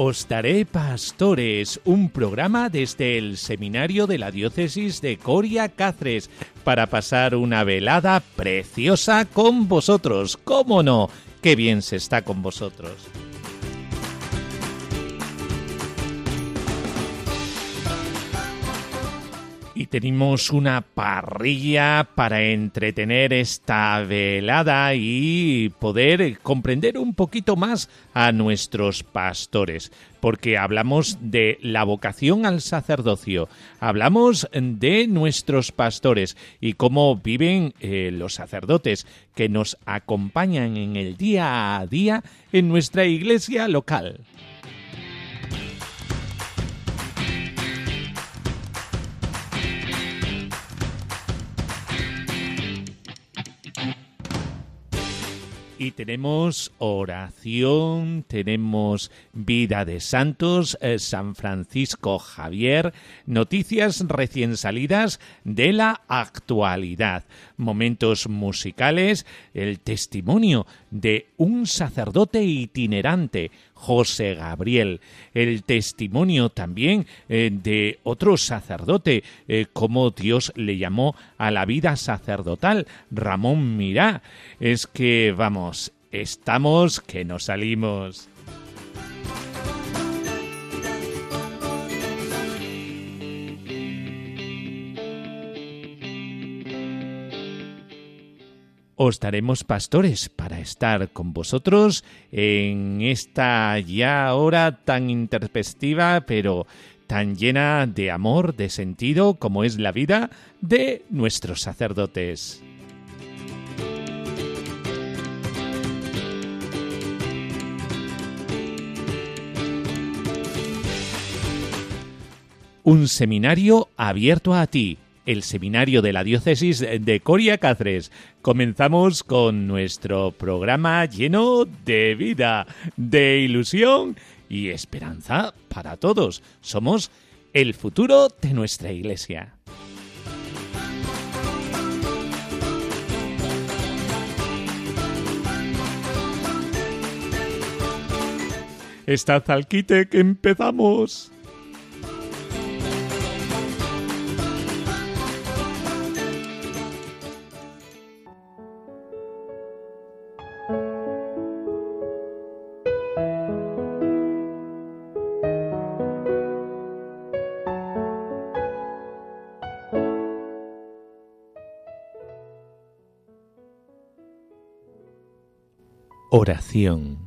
Os Daré Pastores, un programa desde el Seminario de la Diócesis de Coria Cáceres para pasar una velada preciosa con vosotros. ¿Cómo no? Qué bien se está con vosotros. Y tenemos una parrilla para entretener esta velada y poder comprender un poquito más a nuestros pastores, porque hablamos de la vocación al sacerdocio, hablamos de nuestros pastores y cómo viven eh, los sacerdotes que nos acompañan en el día a día en nuestra iglesia local. Y tenemos oración, tenemos vida de santos, eh, San Francisco Javier, noticias recién salidas de la actualidad, momentos musicales, el testimonio de un sacerdote itinerante, José Gabriel, el testimonio también eh, de otro sacerdote, eh, como Dios le llamó a la vida sacerdotal, Ramón Mirá. Es que, vamos, estamos que nos salimos. Os daremos pastores para estar con vosotros en esta ya hora tan interpestiva, pero tan llena de amor, de sentido, como es la vida de nuestros sacerdotes. Un seminario abierto a ti el seminario de la diócesis de Coria Cáceres. Comenzamos con nuestro programa lleno de vida, de ilusión y esperanza para todos. Somos el futuro de nuestra iglesia. Estad al quite que empezamos. Oración.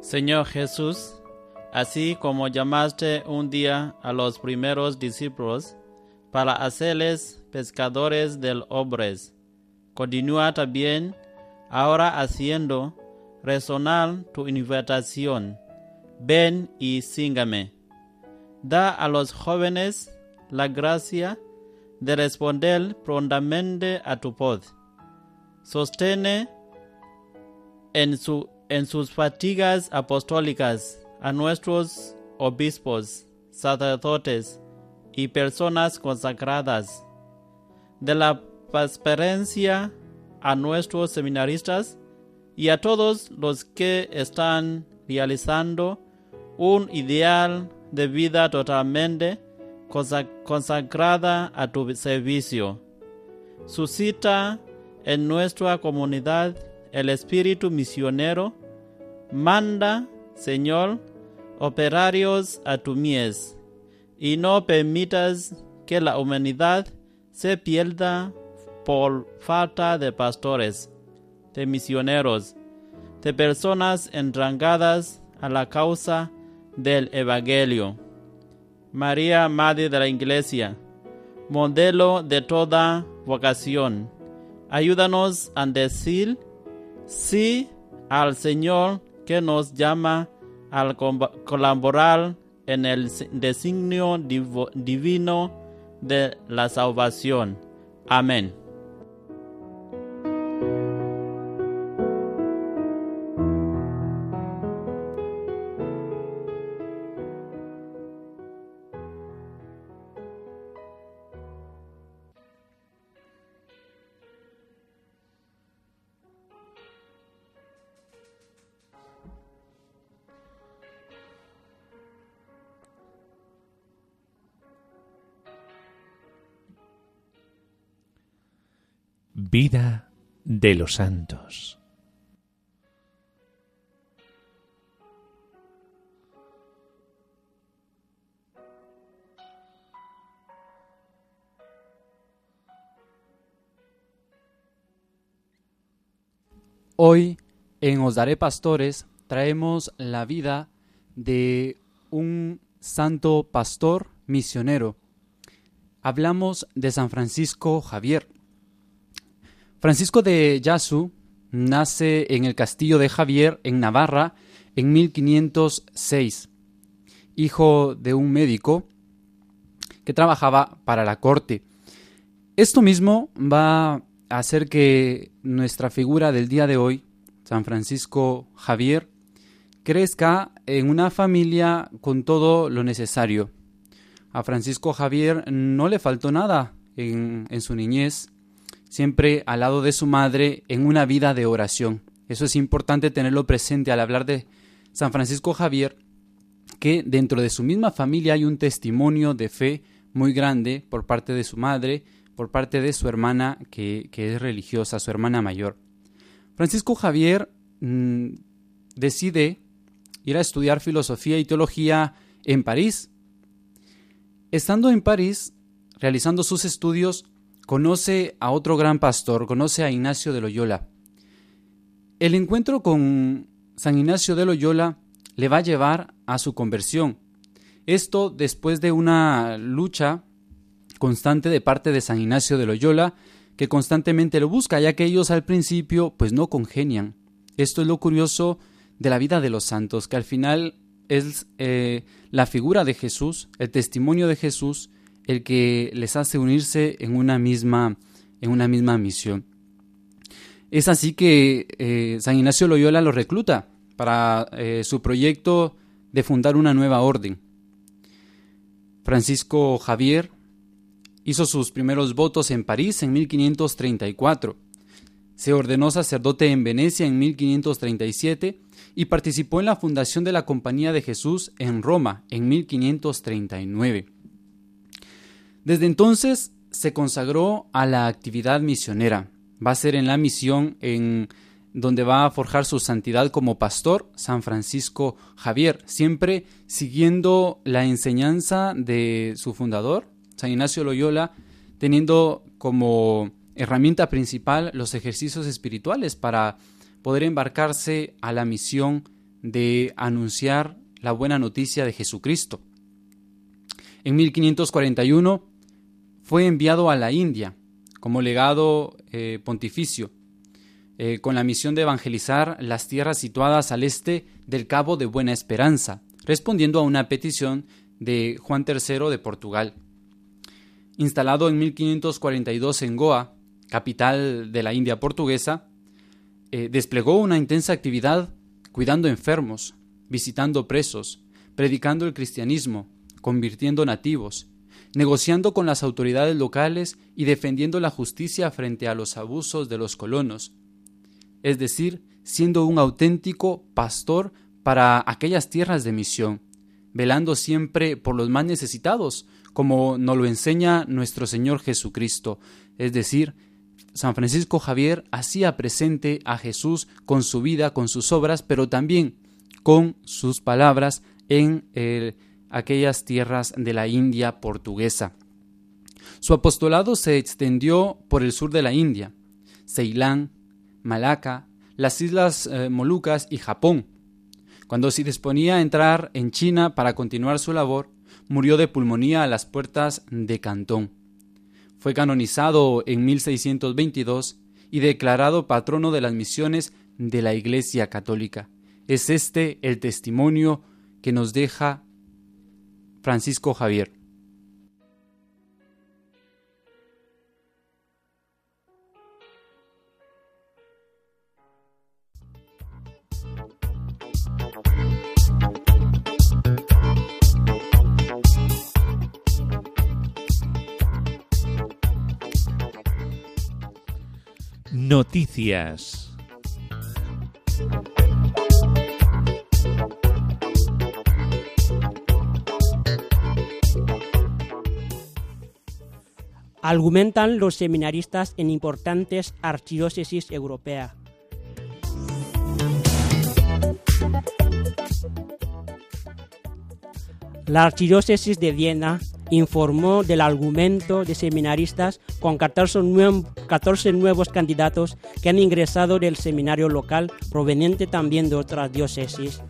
Señor Jesús, así como llamaste un día a los primeros discípulos para hacerles pescadores del hombres, Continúa también ahora haciendo resonar tu invitación. Ven y síngame. Da a los jóvenes la gracia de responder prontamente a tu voz. Sostene en, su, en sus fatigas apostólicas a nuestros obispos, sacerdotes y personas consagradas. De la experiencia a nuestros seminaristas y a todos los que están realizando un ideal de vida totalmente consagrada a tu servicio. Suscita en nuestra comunidad el espíritu misionero. Manda, Señor, operarios a tu mies, y no permitas que la humanidad se pierda por falta de pastores, de misioneros, de personas entrangadas a la causa del Evangelio. María, Madre de la Iglesia, modelo de toda vocación, Ayúdanos a decir sí al Señor que nos llama al colaborar en el designio divino de la salvación. Amén. Vida de los santos. Hoy en Os Daré Pastores traemos la vida de un santo pastor misionero. Hablamos de San Francisco Javier. Francisco de Yasu nace en el castillo de Javier, en Navarra, en 1506, hijo de un médico que trabajaba para la corte. Esto mismo va a hacer que nuestra figura del día de hoy, San Francisco Javier, crezca en una familia con todo lo necesario. A Francisco Javier no le faltó nada en, en su niñez, siempre al lado de su madre en una vida de oración. Eso es importante tenerlo presente al hablar de San Francisco Javier, que dentro de su misma familia hay un testimonio de fe muy grande por parte de su madre, por parte de su hermana que, es religiosa, su hermana mayor. Francisco Javier mm, decide ir a estudiar filosofía y teología en París. Estando en París, realizando sus estudios, conoce a otro gran pastor, conoce a Ignacio de Loyola. El encuentro con San Ignacio de Loyola le va a llevar a su conversión. Esto después de una lucha constante de parte de San Ignacio de Loyola, que constantemente lo busca, ya que ellos al principio pues no congenian. Esto es lo curioso de la vida de los santos, que al final es eh, la figura de Jesús, el testimonio de Jesús, el que les hace unirse en una misma, en una misma misión. Es así que eh, San Ignacio Loyola lo recluta para eh, su proyecto de fundar una nueva orden. Francisco Javier hizo sus primeros votos en París en 1534. Se ordenó sacerdote en Venecia en 1537 y participó en la fundación de la Compañía de Jesús en Roma en 1539. Desde entonces se consagró a la actividad misionera. Va a ser en la misión en donde va a forjar su santidad como pastor San Francisco Javier, siempre siguiendo la enseñanza de su fundador, San Ignacio Loyola, teniendo como herramienta principal los ejercicios espirituales para poder embarcarse a la misión de anunciar la buena noticia de Jesucristo. En 1541 fue enviado a la India como legado eh, pontificio, eh, con la misión de evangelizar las tierras situadas al este del Cabo de Buena Esperanza, respondiendo a una petición de Juan III de Portugal. Instalado en 1542 en Goa, capital de la India portuguesa, eh, desplegó una intensa actividad cuidando enfermos, visitando presos, predicando el cristianismo, convirtiendo nativos, negociando con las autoridades locales y defendiendo la justicia frente a los abusos de los colonos, es decir, siendo un auténtico pastor para aquellas tierras de misión, velando siempre por los más necesitados, como nos lo enseña nuestro Señor Jesucristo, es decir, San Francisco Javier hacía presente a Jesús con su vida, con sus obras, pero también con sus palabras en el aquellas tierras de la India portuguesa. Su apostolado se extendió por el sur de la India, Ceilán, Malaca, las Islas eh, Molucas y Japón. Cuando se disponía a entrar en China para continuar su labor, murió de pulmonía a las puertas de Cantón. Fue canonizado en 1622 y declarado patrono de las misiones de la Iglesia Católica. Es este el testimonio que nos deja Francisco Javier. Noticias. Argumentan los seminaristas en importantes archidiócesis europeas. La archidiócesis de Viena informó del argumento de seminaristas con 14, nuevos candidatos que han ingresado del seminario local proveniente también de otras diócesis.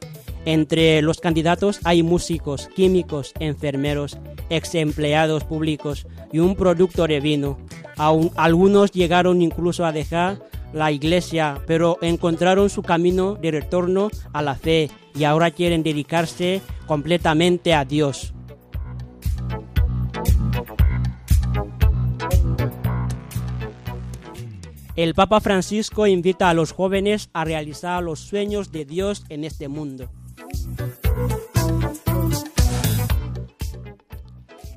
Entre los candidatos hay músicos, químicos, enfermeros, ex empleados públicos y un productor de vino. algunos llegaron incluso a dejar la iglesia, pero encontraron su camino de retorno a la fe y ahora quieren dedicarse completamente a Dios. El Papa Francisco invita a los jóvenes a realizar los sueños de Dios en este mundo.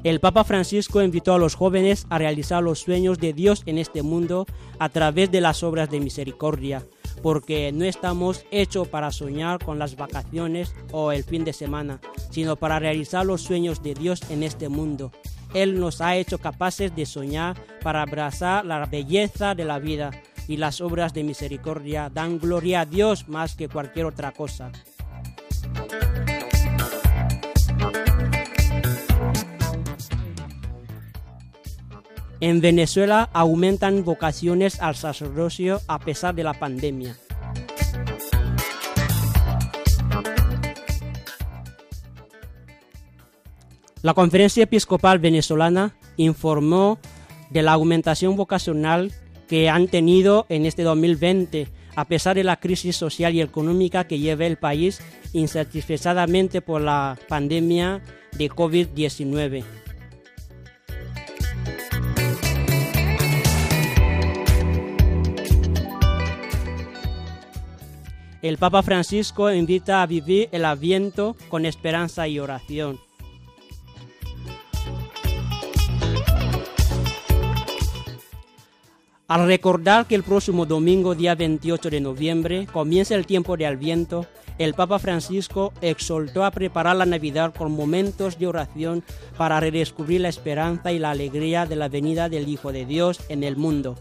El Papa Francisco invitó a los jóvenes a realizar los sueños de Dios en este mundo a través de las obras de misericordia, porque no estamos hechos para soñar con las vacaciones o el fin de semana, sino para realizar los sueños de Dios en este mundo. Él nos ha hecho capaces de soñar para abrazar la belleza de la vida y las obras de misericordia dan gloria a Dios más que cualquier otra cosa. En Venezuela aumentan vocaciones al sacerdocio a pesar de la pandemia. La Conferencia Episcopal Venezolana informó de la aumentación vocacional que han tenido en este 2020, a pesar de la crisis social y económica que lleva el país insatisfechadamente por la pandemia de COVID-19. El Papa Francisco invita a vivir el Adviento con esperanza y oración. Al recordar que el próximo domingo, día 28 de noviembre, comienza el tiempo de Adviento, el Papa Francisco exhortó a preparar la Navidad con momentos de oración para redescubrir la esperanza y la alegría de la venida del Hijo de Dios en el mundo.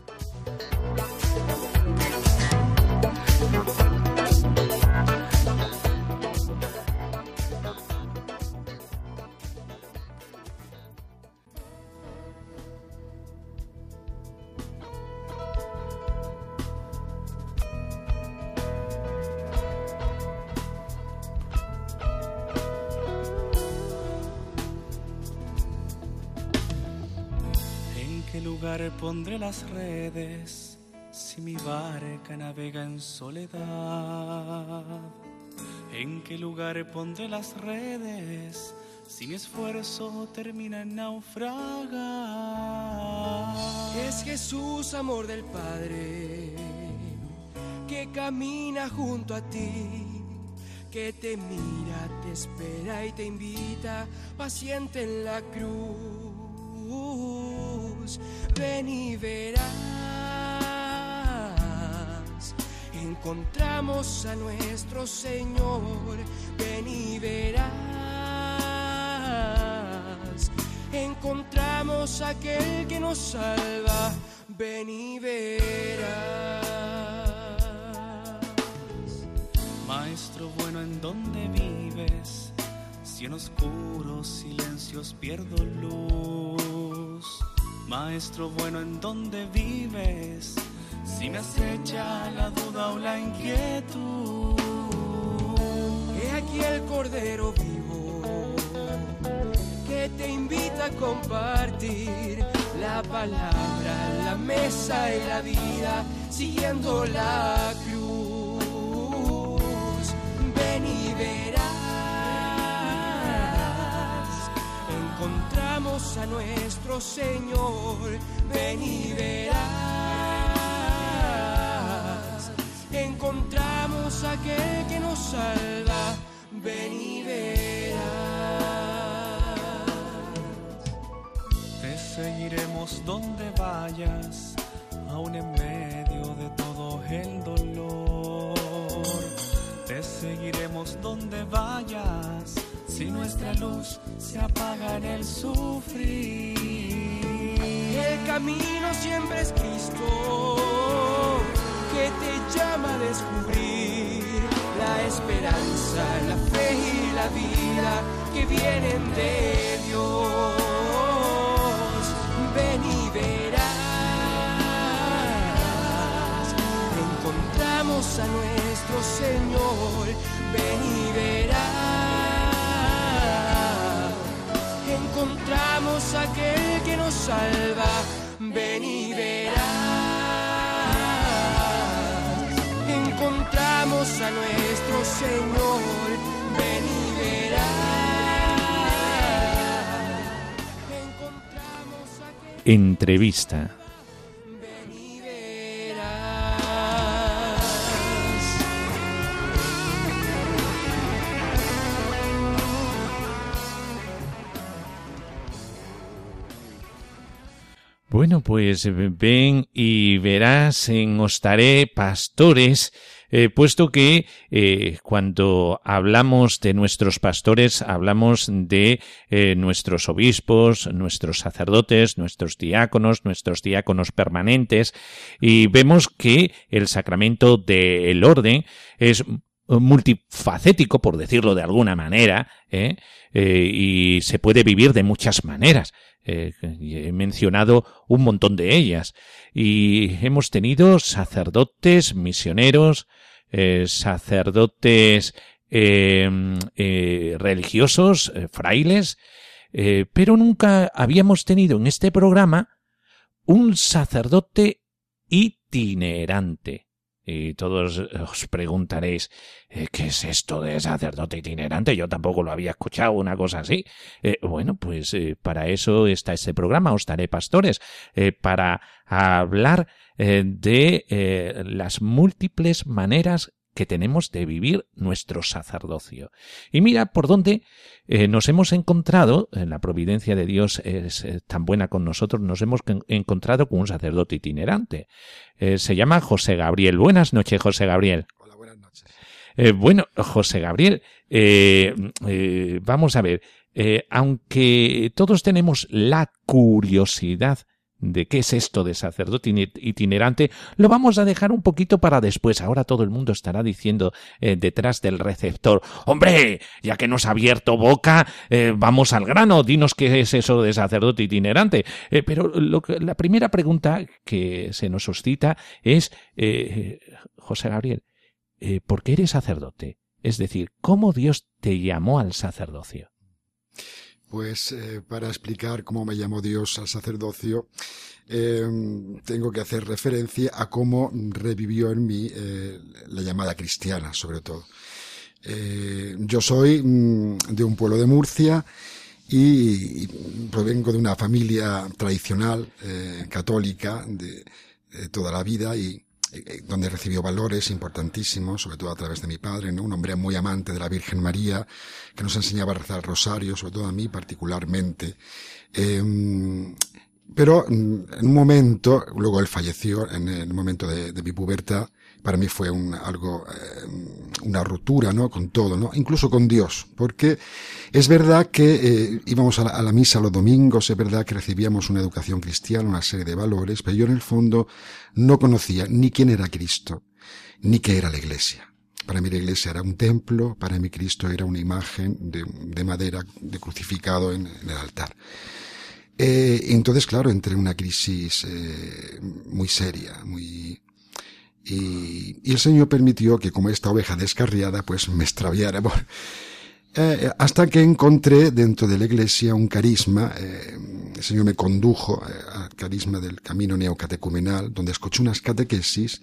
Pondré las redes si mi barca navega en soledad? ¿En qué lugar pondré las redes si mi esfuerzo termina en naufragar? Es Jesús, amor del Padre, que camina junto a ti que te mira, te espera y te invita, paciente en la cruz ven y verás. Encontramos a nuestro Señor, ven y verás. Encontramos a aquel que nos salva, ven y verás. Maestro bueno, ¿en dónde vives? Si en oscuros silencios pierdo luz Maestro bueno, ¿en dónde vives? Si me acecha la duda o la inquietud. He aquí el Cordero vivo que te invita a compartir la palabra, la mesa y la vida. siguiendo la cruz. Encontramos a nuestro Señor. Ven y verás, encontramos a aquel que nos salva. Ven y verás. Te seguiremos donde vayas, aún en medio de todo el dolor. Te seguiremos donde vayas, si nuestra luz se apaga en el sufrir. El camino siempre es Cristo, que te llama a descubrir la esperanza, la fe y la vida que vienen de Dios. Ven y verás, encontramos a nuestro Señor. Ven y verás, encontramos a aquel que nos salva. Ven encontramos a nuestro Señor. Ven y encontramos a Entrevista. Bueno, pues eh, ven y verás en Ostaré pastores, eh, puesto que eh, cuando hablamos de nuestros pastores, hablamos de nuestros obispos, nuestros sacerdotes, nuestros diáconos, nuestros diáconos permanentes, y vemos que el sacramento del orden es multifacético, por decirlo de alguna manera, y se puede vivir de muchas maneras. Eh, he mencionado un montón de ellas. Y hemos tenido sacerdotes, misioneros, eh, sacerdotes eh, eh, religiosos, frailes, pero nunca habíamos tenido en este programa un sacerdote itinerante. Y todos os preguntaréis, eh, ¿qué es esto de sacerdote itinerante? Yo tampoco lo había escuchado, una cosa así. Eh, bueno, pues eh, para eso está este programa, Os daré pastores, eh, para hablar eh, de eh, las múltiples maneras que tenemos de vivir nuestro sacerdocio. Y mira por dónde eh, nos hemos encontrado, en la providencia de Dios es eh, tan buena con nosotros, nos hemos con- encontrado con un sacerdote itinerante. Eh, se llama José Gabriel. Buenas noches, José Gabriel. Hola, buenas noches. Bueno, José Gabriel, vamos a ver, aunque todos tenemos la curiosidad de qué es esto de sacerdote ine- itinerante, lo vamos a dejar un poquito para después. Ahora todo el mundo estará diciendo eh, detrás del receptor, hombre, ya que nos ha abierto boca, eh, vamos al grano, dinos qué es eso de sacerdote itinerante. Eh, pero la primera pregunta que se nos suscita es, José Gabriel, ¿por qué eres sacerdote? Es decir, ¿cómo Dios te llamó al sacerdocio? Pues eh, para explicar cómo me llamó Dios al sacerdocio, eh, tengo que hacer referencia a cómo revivió en mí eh, la llamada cristiana, sobre todo. Eh, yo soy mm, de un pueblo de Murcia y, provengo de una familia tradicional católica de, de toda la vida y eh, donde recibió valores importantísimos, sobre todo a través de mi padre, un hombre muy amante de la Virgen María, que nos enseñaba a rezar el rosario, sobre todo a mí particularmente. Eh, pero mm, en un momento, luego él falleció, en el momento de mi pubertad, para mí fue un, algo, eh, una ruptura, ¿no? Con todo, ¿no? Incluso con Dios, porque es verdad que eh, íbamos a la, misa los domingos, es verdad que recibíamos una educación cristiana, una serie de valores, pero yo en el fondo no conocía ni quién era Cristo, ni qué era la iglesia. Para mí la iglesia era un templo, para mí Cristo era una imagen de, de madera, de crucificado en, en el altar. Eh, entonces, claro, entré en una crisis eh, muy seria, muy... Y, y, el Señor permitió que como esta oveja descarriada, pues me extraviara. Eh, hasta que encontré dentro de la iglesia un carisma, eh, el Señor me condujo a carisma del camino neocatecumenal, donde escuché unas catequesis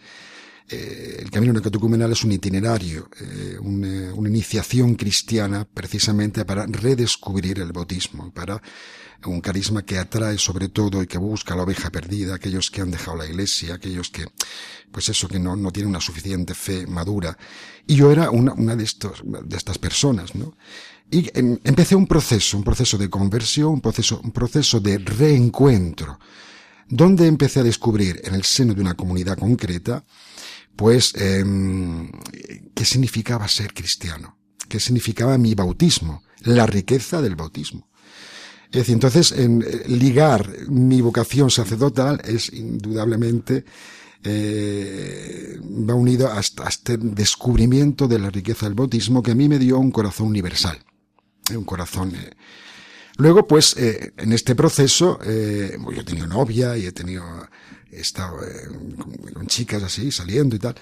eh, el camino neocatecumenal es un itinerario, eh, una, una, iniciación cristiana precisamente para redescubrir el bautismo, para un carisma que atrae sobre todo y que busca la oveja perdida, aquellos que han dejado la iglesia, aquellos que, pues eso, que no, no tienen una suficiente fe madura. Y yo era una, una de estos, de estas personas, ¿no? Y em, empecé un proceso, un proceso de conversión, un proceso, un proceso de reencuentro, donde empecé a descubrir en el seno de una comunidad concreta, pues, eh, qué significaba ser cristiano, qué significaba mi bautismo, la riqueza del bautismo. Es decir, entonces, en, eh, ligar mi vocación sacerdotal es indudablemente eh, va unido a, este descubrimiento de la riqueza del bautismo que a mí me dio un corazón universal, eh, un corazón. Eh. Luego, pues, eh, en este proceso, yo he tenido novia y he tenido, he estado con, con chicas así, saliendo y tal,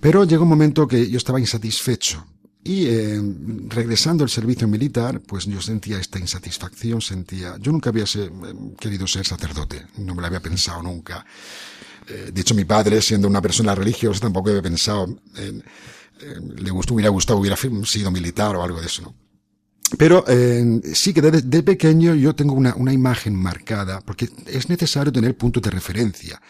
pero llegó un momento que yo estaba insatisfecho y eh, regresando al servicio militar, pues yo sentía esta insatisfacción, sentía... Yo nunca había ser, querido ser sacerdote, no me lo había pensado nunca. Eh, de hecho, mi padre, siendo una persona religiosa, tampoco había pensado en... Eh, le gustó, hubiera gustado, hubiera sido militar o algo de eso, ¿no? Pero eh, sí que desde de pequeño yo tengo una, una imagen marcada, porque es necesario tener puntos de referencia.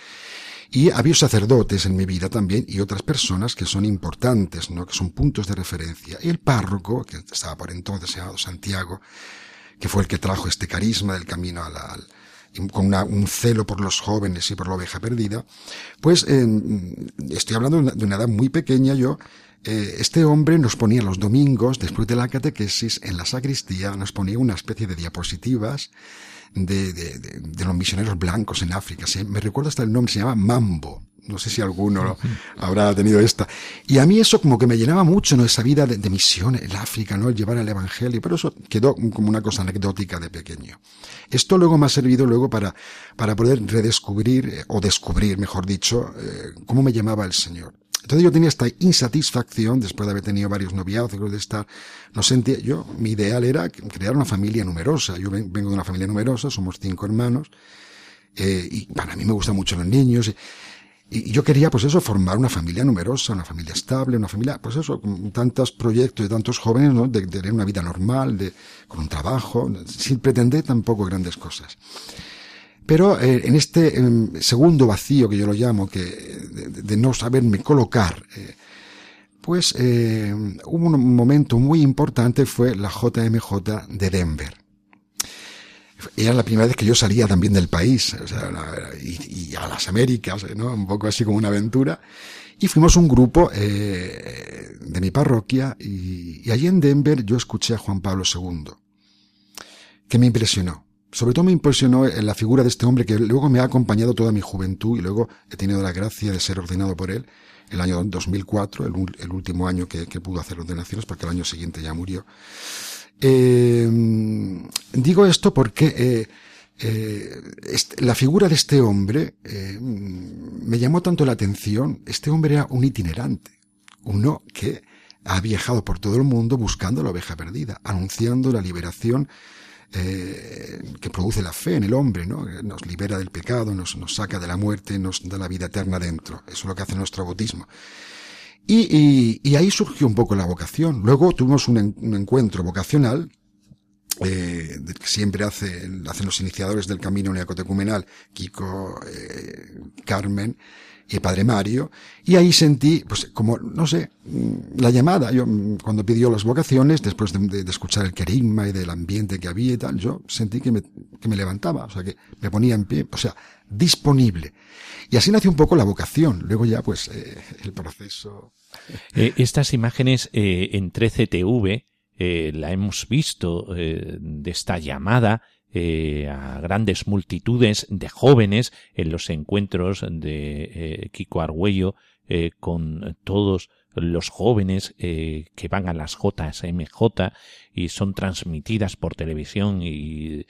Y había sacerdotes en mi vida también y otras personas que son importantes, ¿no? Que son puntos de referencia. Y el párroco, que estaba por entonces llamado Santiago, que fue el que trajo este carisma del camino al, al con un celo por los jóvenes y por la oveja perdida, pues eh, estoy hablando de una edad muy pequeña yo, eh, este hombre nos ponía los domingos, después de la catequesis, en la sacristía, nos ponía una especie de diapositivas de, de, de, de los misioneros blancos en África. Se, me recuerdo hasta el nombre, se llama Mambo. No sé si alguno habrá tenido esta. Y a mí eso como que me llenaba mucho, ¿no? Esa vida de, de misión en África, ¿no? El llevar el evangelio. Pero eso quedó como una cosa anecdótica de pequeño. Esto luego me ha servido luego para, para poder redescubrir, eh, o descubrir, mejor dicho, eh, cómo me llamaba el Señor. Entonces yo tenía esta insatisfacción después de haber tenido varios noviazgos, de estar, no sentía, yo, mi ideal era crear una familia numerosa. Yo vengo de una familia numerosa, somos cinco hermanos, eh, y para mí me gustan mucho los niños. Y, yo quería, pues eso, formar una familia numerosa, una familia estable, una familia, pues eso, con tantos proyectos de tantos jóvenes, ¿no? De, de tener una vida normal, de, con un trabajo, sin pretender tampoco grandes cosas. Pero eh, en este eh, segundo vacío que yo lo llamo, que de, no saberme colocar, eh, pues eh, un momento muy importante, fue la JMJ de Denver. Era la primera vez que yo salía también del país, o sea, y, a las Américas, ¿no? Un poco así como una aventura. Y fuimos un grupo de mi parroquia y, y allí en Denver yo escuché a Juan Pablo II, que me impresionó sobre todo me impresionó la figura de este hombre que luego me ha acompañado toda mi juventud y luego he tenido la gracia de ser ordenado por él el año 2004, el, el último año que, pudo hacer ordenaciones porque el año siguiente ya murió. Eh, digo esto porque eh, eh, la figura de este hombre eh, me llamó tanto la atención. Este hombre era un itinerante, uno que ha viajado por todo el mundo buscando la oveja perdida, anunciando la liberación eh, que produce la fe en el hombre, ¿no? Nos libera del pecado, nos, saca de la muerte, nos da la vida eterna dentro. Eso es lo que hace nuestro bautismo. Y, y, y ahí surgió un poco la vocación. Luego tuvimos un, en, un encuentro vocacional, eh, que siempre hace, hacen los iniciadores del camino neocatecumenal, Kiko, eh, Carmen, y padre Mario, y ahí sentí, pues como, no sé, la llamada, yo cuando pidió las vocaciones, después de, escuchar el querigma y del ambiente que había y tal, yo sentí que me, que me levantaba, o sea, que me ponía en pie, o sea, disponible. Y así nació un poco la vocación, luego ya pues eh, el proceso. Eh, estas imágenes eh, en 13TV eh, la hemos visto de esta llamada eh, a grandes multitudes de jóvenes en los encuentros de eh, Kiko Argüello eh, con todos los jóvenes que van a las JSMJ y son transmitidas por televisión y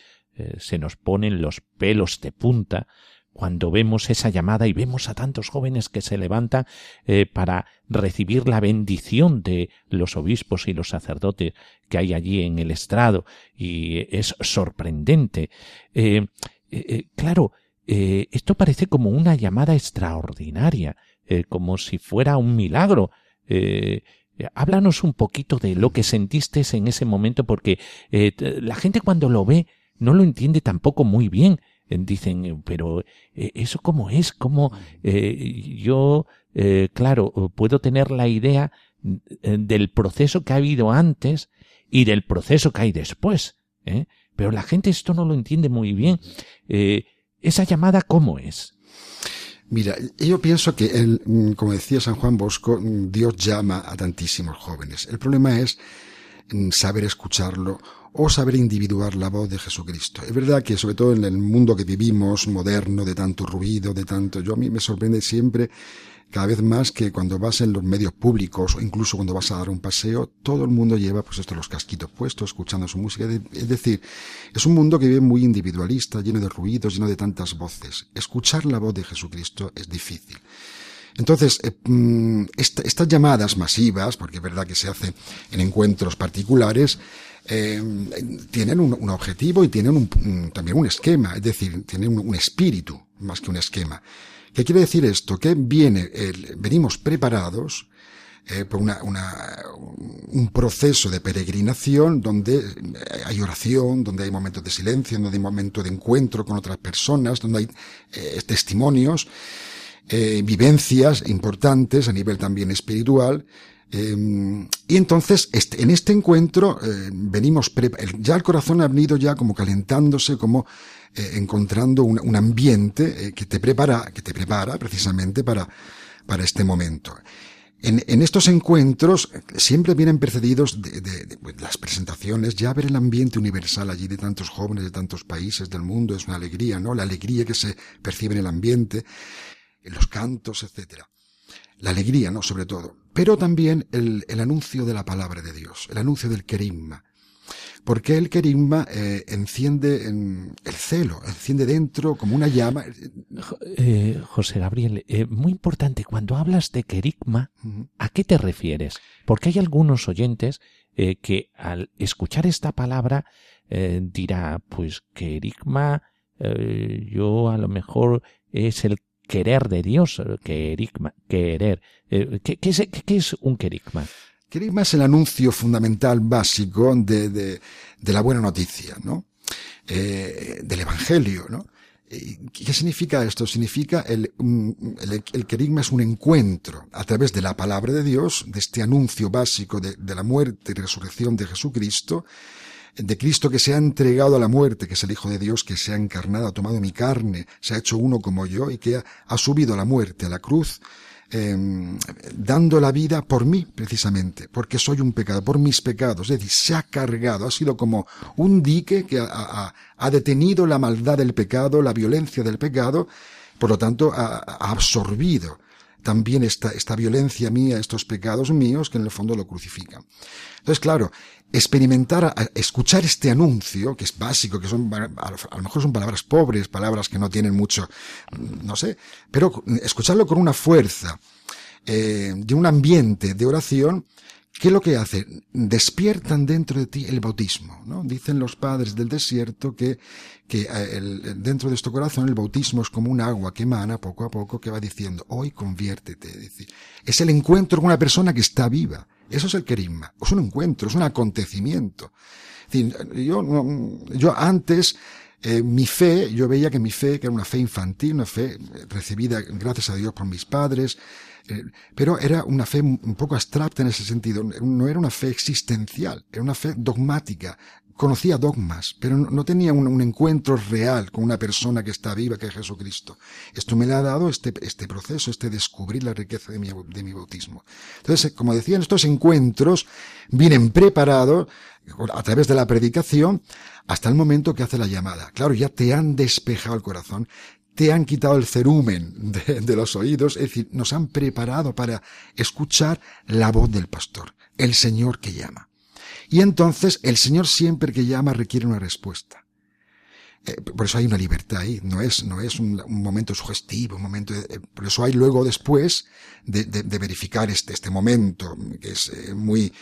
se nos ponen los pelos de punta cuando vemos esa llamada y vemos a tantos jóvenes que se levantan eh, para recibir la bendición de los obispos y los sacerdotes que hay allí en el estrado y es sorprendente. Eh, eh, claro, esto parece como una llamada extraordinaria, como si fuera un milagro. Háblanos un poquito de lo que sentiste en ese momento, porque la gente cuando lo ve no lo entiende tampoco muy bien. Dicen, pero eso cómo es, cómo yo, claro, puedo tener la idea del proceso que ha habido antes y del proceso que hay después. Pero la gente esto no lo entiende muy bien. ¿Esa llamada cómo es? Mira, yo pienso que, mm, como decía San Juan Bosco, mm, Dios llama a tantísimos jóvenes. El problema es mm, saber escucharlo o saber individuar la voz de Jesucristo. Es verdad que sobre todo en el mundo que vivimos, moderno, de tanto ruido, de tanto, yo a mí me sorprende siempre cada vez más que cuando vas en los medios públicos o incluso cuando vas a dar un paseo, todo el mundo lleva pues esto los casquitos puestos, escuchando su música. Es decir, es un mundo que vive muy individualista, lleno de ruidos, lleno de tantas voces. Escuchar la voz de Jesucristo es difícil. Entonces, eh, mm, estas llamadas masivas, porque es verdad que se hacen en encuentros particulares, eh, tienen un, objetivo y tienen también un esquema, es decir, tienen un espíritu más que un esquema. ¿Qué quiere decir esto? Que viene, venimos preparados eh, por una, un proceso de peregrinación donde hay oración, donde hay momentos de silencio, donde hay momentos de encuentro con otras personas, donde hay eh, testimonios, eh, vivencias importantes a nivel también espiritual. Y entonces, en este encuentro, venimos, ya el corazón ha venido ya como calentándose, como eh, encontrando un, ambiente eh, que te prepara, que te prepara precisamente para, para este momento. En, estos encuentros eh, siempre vienen precedidos de pues, las presentaciones, ya ver el ambiente universal allí de tantos jóvenes de tantos países del mundo es una alegría, ¿no? La alegría que se percibe en el ambiente, en los cantos, etcétera. La alegría, ¿no? Sobre todo. Pero también el, el anuncio de la palabra de Dios, el anuncio del querigma, porque el querigma eh, enciende en el celo, enciende dentro como una llama. Eh, José Gabriel, eh, muy importante, cuando hablas de querigma, ¿a qué te refieres? Porque hay algunos oyentes que al escuchar esta palabra dirá, pues querigma, yo a lo mejor es el querer de Dios, querigma, querer. ¿qué, qué, es, ¿Qué es un querigma? Querigma es el anuncio fundamental, básico de, de, la buena noticia, ¿no? Eh, del Evangelio, ¿no? ¿Qué significa esto? Significa el, el, el querigma es un encuentro a través de la palabra de Dios, de este anuncio básico de, de la muerte y resurrección de Jesucristo, de Cristo que se ha entregado a la muerte, que es el Hijo de Dios, que se ha encarnado, ha tomado mi carne, se ha hecho uno como yo y que ha, subido a la muerte, a la cruz, Em, dando la vida por mí, precisamente, porque soy un pecado, por mis pecados. Es decir, se ha cargado, ha sido como un dique que ha, ha detenido la maldad del pecado, la violencia del pecado, por lo tanto, ha, absorbido también esta, esta violencia mía, estos pecados míos que en el fondo lo crucifican. Entonces, claro, experimentar, escuchar este anuncio, que es básico, que son, a lo mejor son palabras pobres, palabras que no tienen mucho, no sé, pero escucharlo con una fuerza, eh, de un ambiente de oración, ¿Qué es lo que hace? Despiertan dentro de ti el bautismo, ¿no? Dicen los padres del desierto que, que eh, dentro de este corazón el bautismo es como un agua que emana poco a poco que va diciendo, hoy conviértete. Es, el encuentro con una persona que está viva. Eso es el querigma. Es un encuentro, es un acontecimiento. yo, yo antes, eh, mi fe, yo veía que mi fe, que era una fe infantil, una fe recibida gracias a Dios por mis padres, pero era una fe un poco abstracta en ese sentido, no era una fe existencial, era una fe dogmática, conocía dogmas, pero no, tenía un, encuentro real con una persona que está viva, que es Jesucristo. Esto me le ha dado este, este proceso, este descubrir la riqueza de mi, de mi bautismo. Entonces, como decían, estos encuentros vienen preparados a través de la predicación hasta el momento que hace la llamada. Claro, ya te han despejado el corazón, te han quitado el cerumen de, los oídos, es decir, nos han preparado para escuchar la voz del pastor, el Señor que llama. Y entonces el Señor siempre que llama requiere una respuesta. Eh, por eso hay una libertad ahí, no es, no es un, momento sugestivo, un momento, eh, por eso hay luego después de, de, verificar este, este momento, que es eh, muy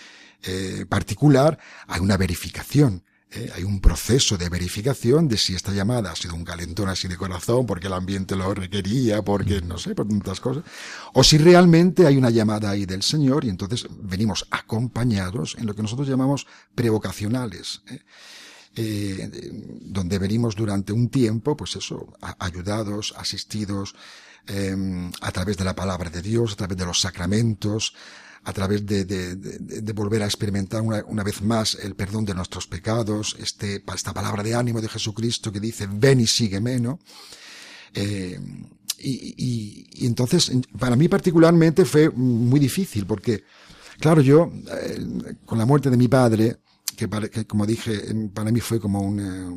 particular, hay una verificación. ¿Eh? Hay un proceso de verificación de si esta llamada ha sido un calentón así de corazón, porque el ambiente lo requería, porque no sé, por tantas cosas, o si realmente hay una llamada ahí del Señor y entonces venimos acompañados en lo que nosotros llamamos prevocacionales. ¿eh? Eh, donde venimos durante un tiempo, pues eso, ayudados, asistidos, em, a través de la palabra de Dios, a través de los sacramentos, a través de, de, de, volver a experimentar una, vez más el perdón de nuestros pecados, este, esta palabra de ánimo de Jesucristo que dice, ven y sígueme, ¿no? Eh, y, y, y, entonces, para mí particularmente fue muy difícil porque, claro, yo, eh, con la muerte de mi padre, que, que, como dije, para mí fue como una,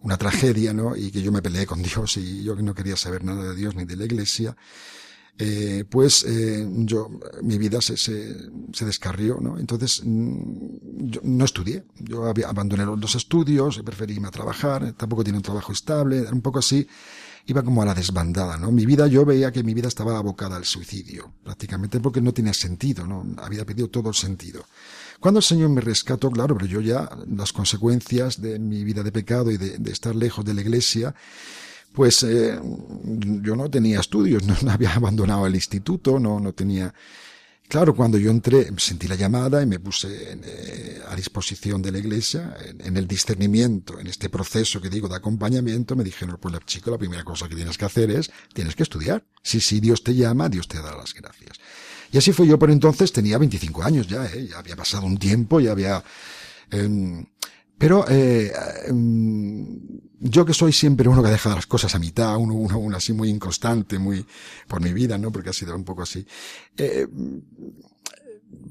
una tragedia, ¿no? Y que yo me peleé con Dios y yo no quería saber nada de Dios ni de la iglesia eh, pues eh, yo mi vida se, se, se, descarrió, ¿no? Entonces mm, yo no estudié, yo había, abandoné los estudios, preferí irme a trabajar, tampoco tenía un trabajo estable, era un poco así, iba como a la desbandada, ¿no? Mi vida, yo veía que mi vida estaba abocada al suicidio, prácticamente porque no tenía sentido, ¿no? Había perdido todo el sentido. Cuando el Señor me rescató, claro, pero yo ya las consecuencias de mi vida de pecado y de, de estar lejos de la iglesia, pues eh, yo no tenía estudios, no, había abandonado el instituto, no, no tenía... Claro, cuando yo entré, sentí la llamada y me puse eh, a disposición de la iglesia, en, el discernimiento, en este proceso que digo de acompañamiento, me dijeron, pues chico, la primera cosa que tienes que hacer es, tienes que estudiar. Si, si Dios te llama, Dios te da las gracias. Y así fue yo por entonces, tenía 25 años ya, ¿eh? ya había pasado un tiempo, ya había... Eh, pero eh, em, yo que soy siempre uno que deja las cosas a mitad, uno, uno, uno, así muy inconstante, muy por mi vida, ¿no? Porque ha sido un poco así. Eh,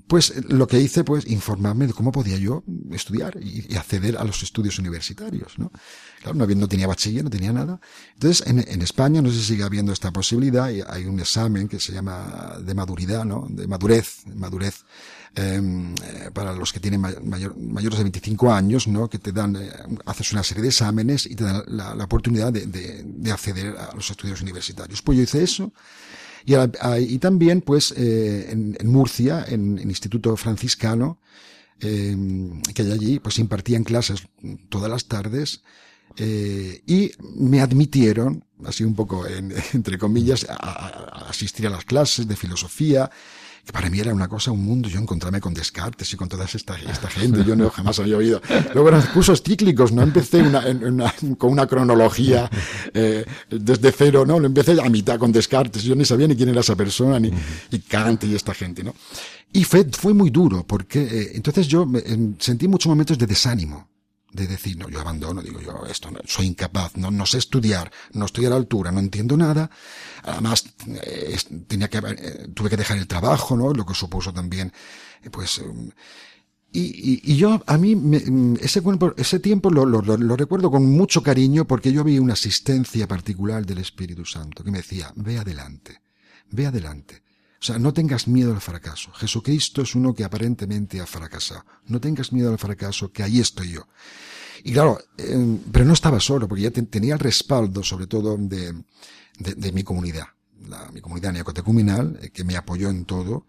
pues lo que hice, pues, informarme de cómo podía yo estudiar y, acceder a los estudios universitarios, ¿no? Claro, no, no tenía bachiller, no tenía nada. Entonces, en, en, España, no sé si sigue habiendo esta posibilidad, hay un examen que se llama de maduridad, ¿no? De madurez, madurez eh, para los que tienen mayor, mayores de 25 años, ¿no? Que te dan, eh, haces una serie de exámenes y te dan la, oportunidad de, de, de, acceder a los estudios universitarios. Pues yo hice eso. Y, también, pues, eh, en, Murcia, en Instituto Franciscano, eh, que hay allí, pues impartían clases todas las tardes, y me admitieron, así un poco en, entre comillas, a, asistir a las clases de filosofía, que para mí era una cosa, un mundo, yo encontrarme con Descartes y con toda esta, esta gente, yo no jamás había oído. Luego eran cursos cíclicos, no empecé una, una, con una cronología eh, desde cero, no, lo empecé a mitad con Descartes, yo ni sabía ni quién era esa persona, ni, y Kant y esta gente, ¿no? Y fue, fue muy duro, porque eh, entonces yo me, sentí muchos momentos de desánimo de decir, no, yo abandono, digo yo, esto, no, soy incapaz, no, no sé estudiar, no estoy a la altura, no entiendo nada. Además, eh, tenía que, eh, tuve que dejar el trabajo, ¿no? Lo que supuso también, eh, pues, um, y, y, y, yo, a mí, me, mm, ese, ese tiempo lo, lo, lo, recuerdo con mucho cariño porque yo había una asistencia particular del Espíritu Santo que me decía, ve adelante, ve adelante. O sea, no tengas miedo al fracaso. Jesucristo es uno que aparentemente ha fracasado. No tengas miedo al fracaso, que ahí estoy yo. Y claro, eh, pero no estaba solo, porque ya te, tenía el respaldo, sobre todo, de, de, mi comunidad, mi comunidad neocatecumenal, eh, que me apoyó en todo,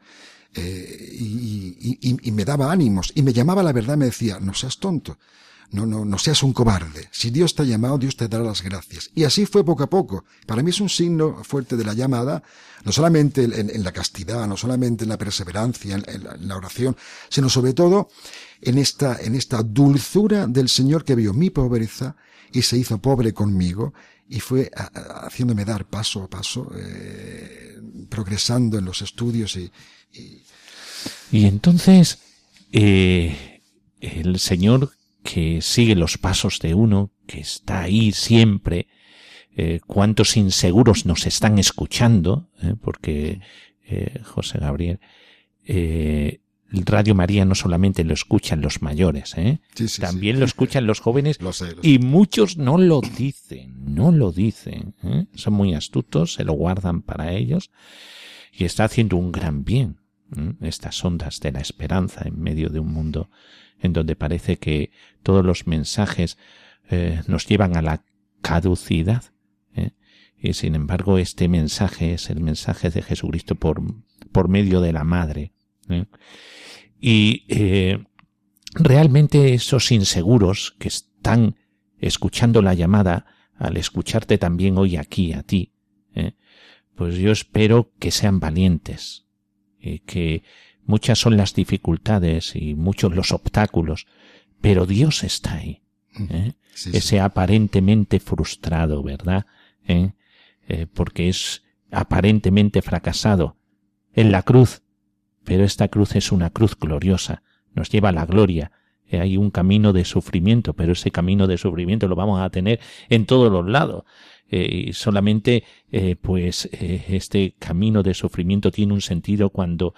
eh, y, y, me daba ánimos, y me llamaba la verdad, me decía, no seas tonto, no, no, no seas un cobarde. Si Dios te ha llamado, Dios te dará las gracias. Y así fue poco a poco. Para mí es un signo fuerte de la llamada, no solamente en, la castidad, no solamente en la perseverancia, en, la, oración, sino sobre todo en esta, en esta dulzura del Señor que vio mi pobreza y se hizo pobre conmigo y fue a, haciéndome dar paso a paso, eh, progresando en los estudios y, y... y entonces, eh, el Señor que sigue los pasos de uno, que está ahí siempre, eh, cuántos inseguros nos están escuchando, eh, porque eh, José Gabriel, eh, el Radio María no solamente lo escuchan los mayores, ¿eh? Sí, sí, también sí. lo escuchan los jóvenes lo sé, lo y muchos no lo dicen, no lo dicen, ¿eh? son muy astutos, se lo guardan para ellos y está haciendo un gran bien ¿eh? Estas ondas de la esperanza en medio de un mundo en donde parece que todos los mensajes eh, nos llevan a la caducidad. ¿eh? Y sin embargo, este mensaje es el mensaje de Jesucristo por, por medio de la Madre. ¿eh? Y realmente esos inseguros que están escuchando la llamada, al escucharte también hoy aquí a ti, pues yo espero que sean valientes, y que muchas son las dificultades y muchos los obstáculos, pero Dios está ahí. ¿eh? Sí, sí. Ese aparentemente frustrado, ¿verdad? ¿Eh? Eh, porque es aparentemente fracasado en la cruz, pero esta cruz es una cruz gloriosa, nos lleva a la gloria. Eh, hay un camino de sufrimiento, pero ese camino de sufrimiento lo vamos a tener en todos los lados. Eh, solamente, eh, pues, eh, este camino de sufrimiento tiene un sentido cuando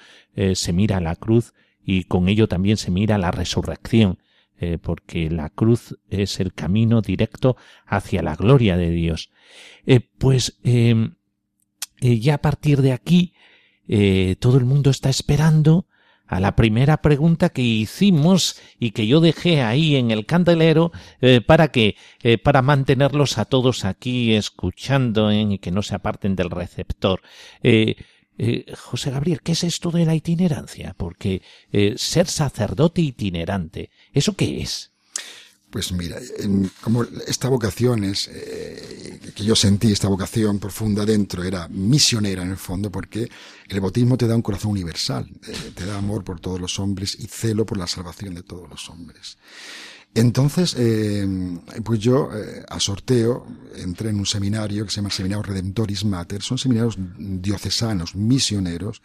se mira la cruz y con ello también se mira la resurrección, porque la cruz es el camino directo hacia la gloria de Dios. Pues, eh, ya a partir de aquí, todo el mundo está esperando a la primera pregunta que hicimos y que yo dejé ahí en el candelero eh, para que eh, para mantenerlos a todos aquí escuchando eh, y que no se aparten del receptor. José Gabriel, ¿qué es esto de la itinerancia? Porque ser sacerdote itinerante, ¿eso qué es? Pues mira, en- como esta vocación es, eh, que yo sentí, esta vocación profunda dentro, era misionera en el fondo, porque el bautismo te da un corazón universal, eh, te da amor por todos los hombres y celo por la salvación de todos los hombres. Entonces, eh, pues yo, a sorteo, entré en un seminario que se llama Seminario Redemptoris Mater, son seminarios diocesanos, misioneros,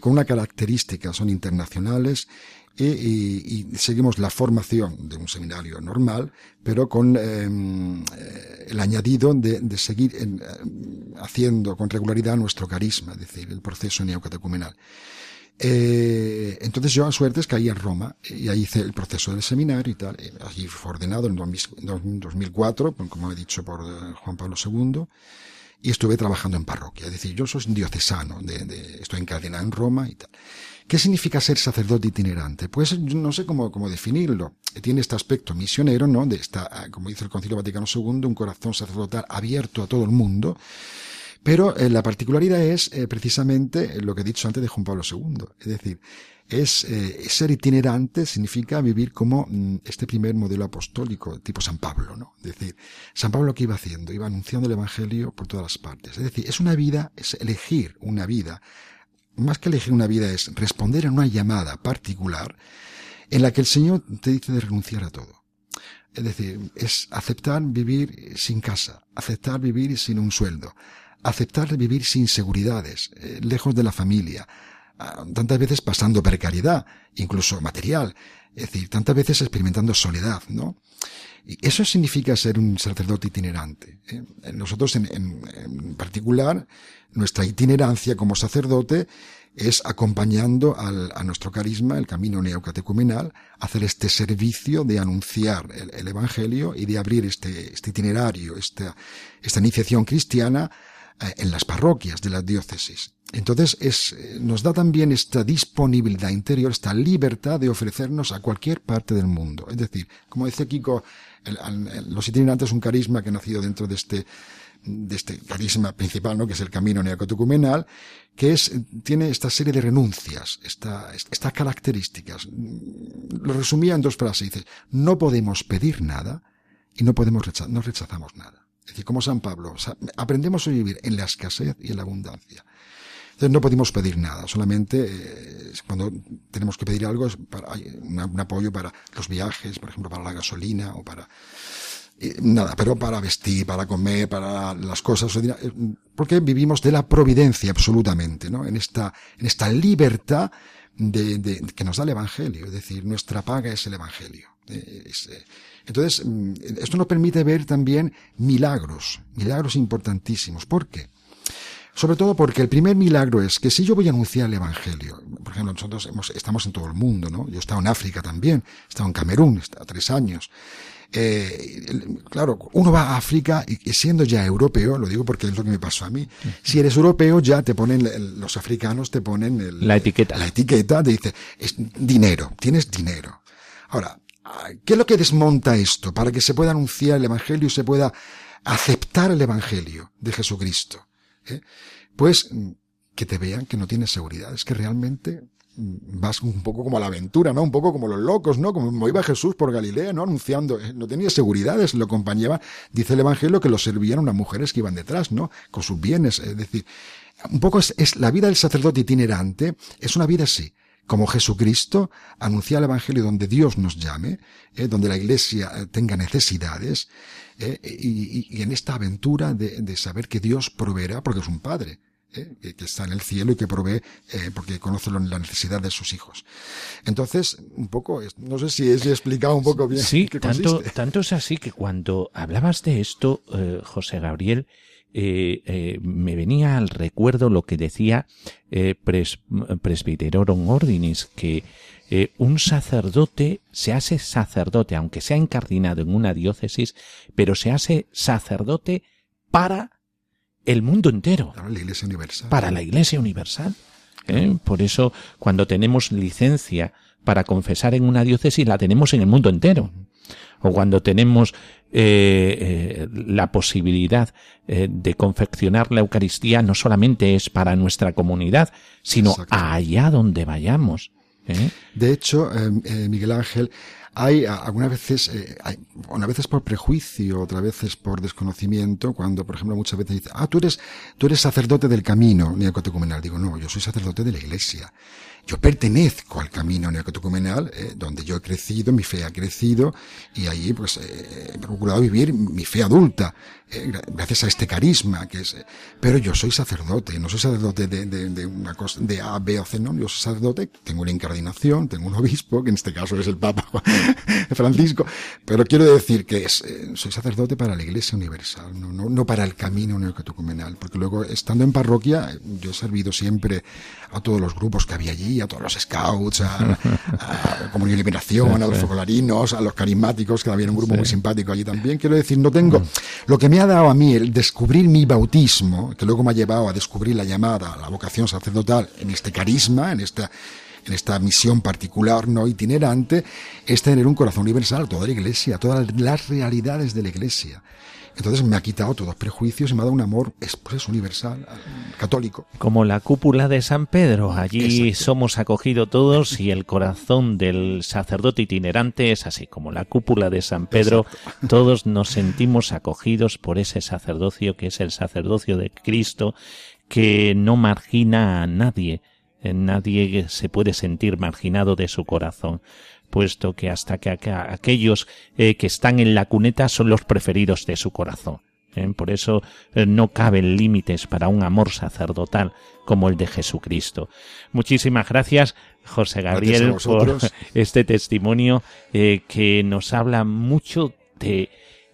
con una característica, son internacionales y, y- y seguimos la formación de un seminario normal, pero con eh, eh, el añadido de, de seguir en, eh, haciendo con regularidad nuestro carisma, es decir, el proceso neocatecumenal. Eh, entonces yo a suertes caí en Roma y ahí hice el proceso del seminario y tal. Allí fue ordenado en 2000 2004, como he dicho por eh, Juan Pablo II, y estuve trabajando en parroquia. Es decir, yo soy diocesano, de, de- estoy encadenado en Roma y tal. ¿Qué significa ser sacerdote itinerante? Pues no sé cómo, cómo definirlo. Tiene este aspecto misionero, ¿no? De esta, ah, como dice el Concilio Vaticano II, un corazón sacerdotal abierto a todo el mundo. Pero eh, la particularidad es eh, precisamente lo que he dicho antes de Juan Pablo II. Es decir, es eh, ser itinerante significa vivir como mm, este primer modelo apostólico, tipo San Pablo, ¿no? Es decir, San Pablo qué iba haciendo, iba anunciando el Evangelio por todas las partes. Es decir, es una vida, es elegir una vida. Más que elegir una vida es responder a una llamada particular en la que el Señor te dice de renunciar a todo. Es decir, es aceptar vivir sin casa, aceptar vivir sin un sueldo, aceptar vivir sin seguridades, eh, lejos de la familia, tantas veces pasando precariedad, incluso material, es decir, tantas veces experimentando soledad, ¿no? Y eso significa ser un sacerdote itinerante. ¿eh? Nosotros en, en- en particular, nuestra itinerancia como sacerdote es acompañando al- a nuestro carisma, el camino neocatecumenal, hacer este servicio de anunciar el, el Evangelio y de abrir este, este itinerario, esta, esta iniciación cristiana eh, en las parroquias de las diócesis. Entonces es, eh, nos da también esta disponibilidad interior, esta libertad de ofrecernos a cualquier parte del mundo. Es decir, como decía Kiko, el- el- los itinerantes es un carisma que ha nacido dentro de este, de este carisma principal, ¿no? que es el camino neocatecumenal, que es, tiene esta serie de renuncias, esta, estas características. Lo resumía en dos frases. Dice, no podemos pedir nada y no podemos recha- no rechazamos nada. Es decir, como San Pablo, aprendemos a vivir en la escasez y en la abundancia. Entonces no podemos pedir nada, solamente eh, cuando tenemos que pedir algo es para, una- un apoyo para los viajes, por ejemplo, para la gasolina o para eh, nada, pero para vestir, para comer, para las cosas, eh, porque vivimos de la providencia absolutamente, ¿no? En esta, en esta libertad de, de- que nos da el Evangelio, es decir, nuestra paga es el Evangelio. Es, entonces, mm, esto nos permite ver también milagros, milagros importantísimos. ¿Por qué? Sobre todo porque el primer milagro es que si yo voy a anunciar el Evangelio, por ejemplo, nosotros hemos- estamos en todo el mundo, ¿no? Yo he estado en África también, he estado en Camerún, he estado tres años. Eh, claro, uno va a África y, siendo ya europeo, lo digo porque es lo que me pasó a mí, si eres europeo ya te ponen, los africanos te ponen el- La etiqueta. La etiqueta te dice, es dinero, tienes dinero. Ahora, ah, ¿qué es lo que desmonta esto para que se pueda anunciar el Evangelio y se pueda aceptar el Evangelio de Jesucristo? Pues mm, que te vean que no tienes seguridad, es que realmente vas un poco como a la aventura, ¿no? Un poco como los locos, ¿no? Como iba Jesús por Galilea, ¿no? Anunciando, eh, no tenía seguridades, lo acompañaba, dice el Evangelio que lo servían unas mujeres que iban detrás, ¿no? Con sus bienes, es decir, un poco es, es la vida del sacerdote itinerante, es una vida así, como Jesucristo anuncia el Evangelio donde Dios nos llame, eh, donde la Iglesia eh, tenga necesidades, eh, y, y, en esta aventura de, de, saber que Dios proveerá, porque es un Padre, que está en el cielo y que provee porque conoce la necesidad de sus hijos. Entonces, un poco, no sé si he explicado un poco bien. Sí, tanto, tanto es así que cuando hablabas de esto, José Gabriel, eh, eh, me venía al recuerdo lo que decía eh, pres, Presbiterorum Ordinis, que eh, un sacerdote se hace sacerdote, aunque sea encardinado en una diócesis, pero se hace sacerdote para el mundo entero. Para la Iglesia Universal. Para la Iglesia Universal. ¿eh? Por eso, cuando tenemos licencia para confesar en una diócesis, la tenemos en el mundo entero o cuando tenemos eh, eh, la posibilidad eh, de confeccionar la Eucaristía no solamente es para nuestra comunidad, sino allá donde vayamos. De hecho, Miguel Ángel, hay algunas veces, hay, unas veces por prejuicio, otras veces por desconocimiento, cuando, por ejemplo, muchas veces dice, ah, tú eres, tú eres sacerdote del camino neocatecumenal. Digo, no, yo soy sacerdote de la iglesia. Yo pertenezco al camino neocatecumenal, eh, donde yo he crecido, mi fe ha crecido, y ahí pues eh, he procurado vivir mi fe adulta, eh, gracias a este carisma que es. Pero yo soy sacerdote, no soy sacerdote de, de, de, una cosa de A, B o C, no, yo soy sacerdote, tengo una incardinación, tengo un obispo, que en este caso es el Papa Francisco, pero quiero decir que es, soy sacerdote para la Iglesia Universal, no, no, no para el camino neocatecumenal, porque luego estando en parroquia, yo he servido siempre a todos los grupos que había allí, a todos los scouts, a, a Comunión y Liberación, a los focolarinos, a los carismáticos, que había un grupo muy simpático allí también. Quiero decir, no tengo, lo que me ha dado a mí el descubrir mi bautismo, que luego me ha llevado a descubrir la llamada, la vocación sacerdotal en este carisma, en esta, en esta misión particular no itinerante, es tener un corazón universal, toda la iglesia, todas las realidades de la iglesia. Entonces me ha quitado todos los prejuicios y me ha dado un amor pues, universal, católico. Como la cúpula de San Pedro, allí somos acogidos todos y el corazón del sacerdote itinerante es así, como la cúpula de San Pedro, todos nos sentimos acogidos por ese sacerdocio que es el sacerdocio de Cristo, que no margina a nadie, nadie se puede sentir marginado de su corazón puesto que hasta que aquellos eh, que están en la cuneta son los preferidos de su corazón. ¿eh? Por eso eh, no caben límites para un amor sacerdotal como el de Jesucristo. Muchísimas gracias, José Gabriel, por este testimonio que nos habla mucho de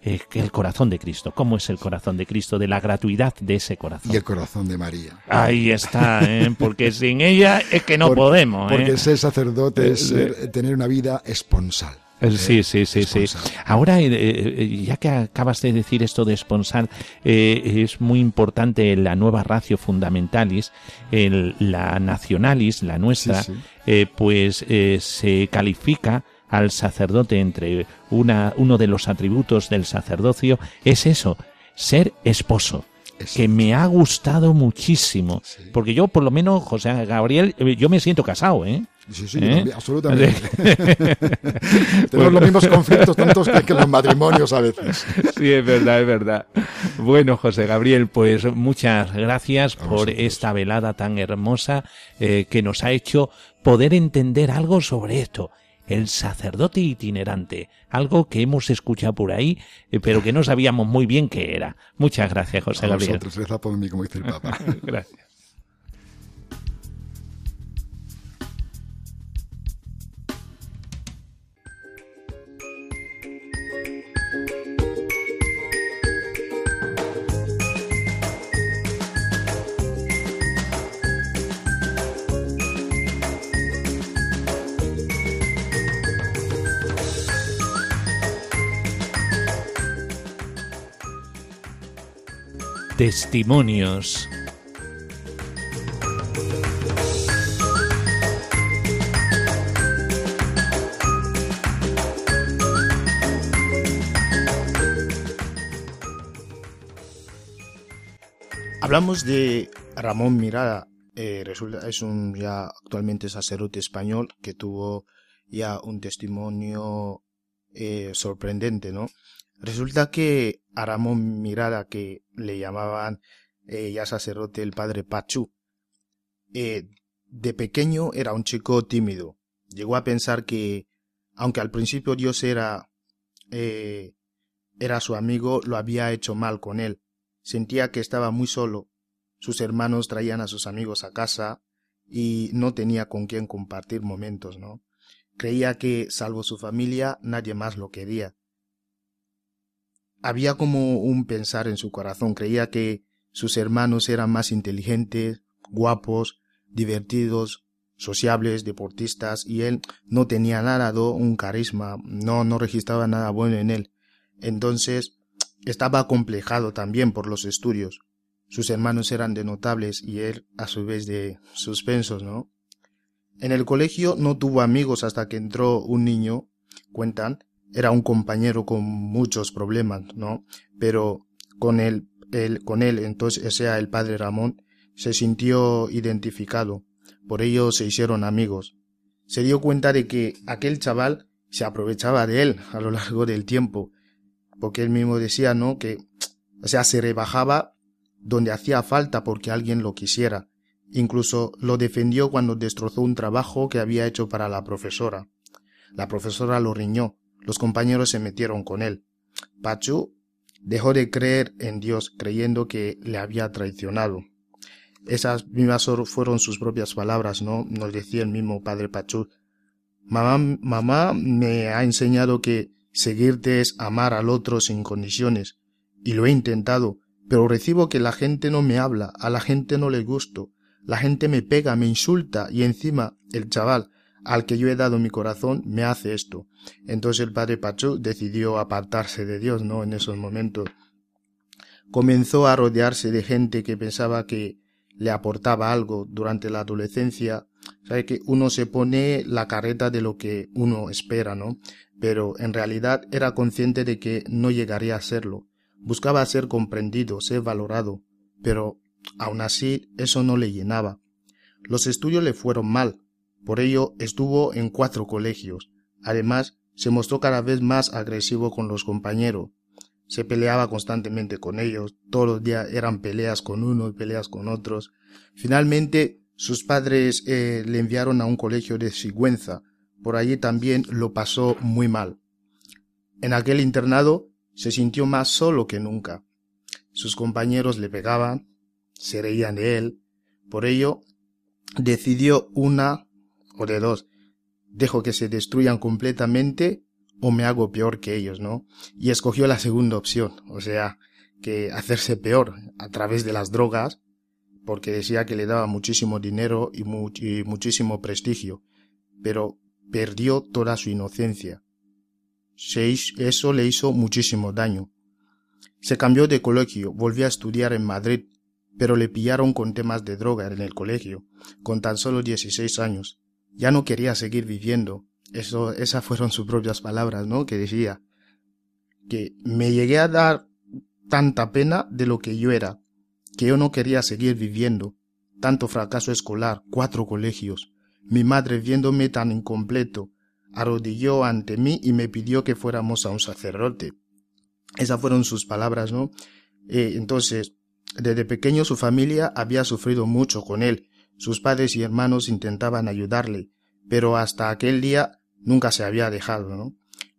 eh, el corazón de Cristo. ¿Cómo es el corazón de Cristo? De la gratuidad de ese corazón. Y el corazón de María. Ahí está, ¿eh? porque sin ella es que no podemos. ¿eh? Porque ser sacerdote es tener una vida esponsal. Sí, sí, sí, sí. Ahora, ya que acabas de decir esto de esponsal, es muy importante la nueva ratio fundamentalis, el, la nacionalis, la nuestra, pues se califica al sacerdote entre una, uno de los atributos del sacerdocio es eso, ser esposo. Que me ha gustado muchísimo. Porque yo, por lo menos, José Gabriel, eh, yo me siento casado, ¿eh? Sí, sí, ¿Eh? absolutamente. Tenemos los mismos conflictos tantos que, los matrimonios a veces. Sí, es verdad, es verdad. Bueno, José Gabriel, pues muchas gracias por esta velada tan hermosa eh, que nos ha hecho poder entender algo sobre esto el sacerdote itinerante, algo que hemos escuchado por ahí, eh, pero que no sabíamos muy bien qué era. Muchas gracias, José Gabriel. por mí, como dice el Papa. gracias. Testimonios. Hablamos de Ramón Mirada eh, resulta es un ya actualmente sacerdote español que tuvo ya un testimonio eh, sorprendente, ¿no? Resulta que a Ramón Mirada, que le llamaban eh, ya sacerdote el padre Pachú, eh, de pequeño era un chico tímido. Llegó a pensar que, aunque al principio Dios era, eh, era su amigo, lo había hecho mal con él. Sentía que estaba muy solo. Sus hermanos traían a sus amigos a casa y no tenía con quién compartir momentos, ¿no? Creía que, salvo su familia, nadie más lo quería. Había como un pensar en su corazón. Creía que sus hermanos eran más inteligentes, guapos, divertidos, sociables, deportistas, y él no tenía nada, un carisma, no, no registraba nada bueno en él. Entonces, estaba acomplejado también por los estudios. Sus hermanos eran de notables y él, a su vez, de suspensos, ¿no? En el colegio no tuvo amigos hasta que entró un niño, cuentan, era un compañero con muchos problemas, ¿no? Pero con él, él, con él, entonces, o sea, el padre Ramón, se sintió identificado. Por ello se hicieron amigos. Se dio cuenta de que aquel chaval se aprovechaba de él a lo largo del tiempo, porque él mismo decía, ¿no? Que, o sea, se rebajaba donde hacía falta porque alguien lo quisiera. Incluso lo defendió cuando destrozó un trabajo que había hecho para la profesora. La profesora lo riñó, los compañeros se metieron con él. Pachu dejó de creer en Dios creyendo que le había traicionado. Esas mismas fueron sus propias palabras, ¿no? Nos decía el mismo padre Pachu. Mamá, mamá me ha enseñado que seguirte es amar al otro sin condiciones. Y lo he intentado, pero recibo que la gente no me habla, a la gente no le gusto, la gente me pega, me insulta y encima el chaval al que yo he dado mi corazón me hace esto. Entonces el padre Pachu decidió apartarse de Dios, ¿no? En esos momentos. Comenzó a rodearse de gente que pensaba que le aportaba algo durante la adolescencia. Sabe que uno se pone la careta de lo que uno espera, ¿no? Pero en realidad era consciente de que no llegaría a serlo. Buscaba ser comprendido, ser valorado, pero aun así eso no le llenaba. Los estudios le fueron mal, por ello estuvo en cuatro colegios. Además, se mostró cada vez más agresivo con los compañeros. Se peleaba constantemente con ellos, todos los días eran peleas con uno y peleas con otros. Finalmente, sus padres eh, le enviaron a un colegio de Sigüenza. Por allí también lo pasó muy mal. En aquel internado se sintió más solo que nunca. Sus compañeros le pegaban, se reían de él. Por ello, decidió una o de dos. Dejo que se destruyan completamente o me hago peor que ellos, ¿no? Y escogió la segunda opción, o sea, que hacerse peor a través de las drogas, porque decía que le daba muchísimo dinero y, muchísimo prestigio, pero perdió toda su inocencia. eso le hizo muchísimo daño. Se cambió de colegio, volvió a estudiar en Madrid, pero le pillaron con temas de droga en el colegio, con tan solo 16 años. Ya no quería seguir viviendo, eso, esas fueron sus propias palabras, ¿no? Que decía que me llegué a dar tanta pena de lo que yo era, que yo no quería seguir viviendo. Tanto fracaso escolar, cuatro colegios. Mi madre viéndome tan incompleto, arrodilló ante mí y me pidió que fuéramos a un sacerdote. Esas fueron sus palabras, ¿no? Eh, entonces, desde pequeño su familia había sufrido mucho con él. Sus padres y hermanos intentaban ayudarle, pero hasta aquel día nunca se había dejado, ¿no?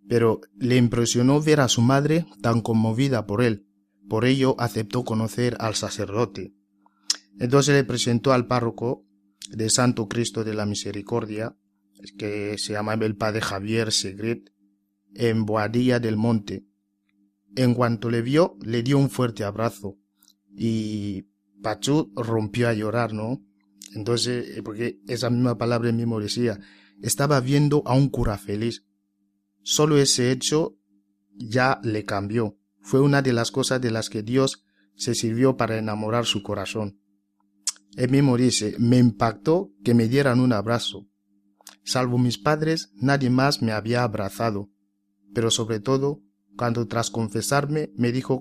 Pero le impresionó ver a su madre tan conmovida por él. Por ello aceptó conocer al sacerdote. Entonces le presentó al párroco de Santo Cristo de la Misericordia, que se llamaba el padre Javier Segret, en Boadilla del Monte. En cuanto le vio, le dio un fuerte abrazo y Pachut rompió a llorar, ¿no? Entonces, porque esa misma palabra mismo decía, estaba viendo a un cura feliz. Solo ese hecho ya le cambió. Fue una de las cosas de las que Dios se sirvió para enamorar su corazón. Él mismo dice, me impactó que me dieran un abrazo. Salvo mis padres, nadie más me había abrazado. Pero sobre todo, cuando tras confesarme me dijo,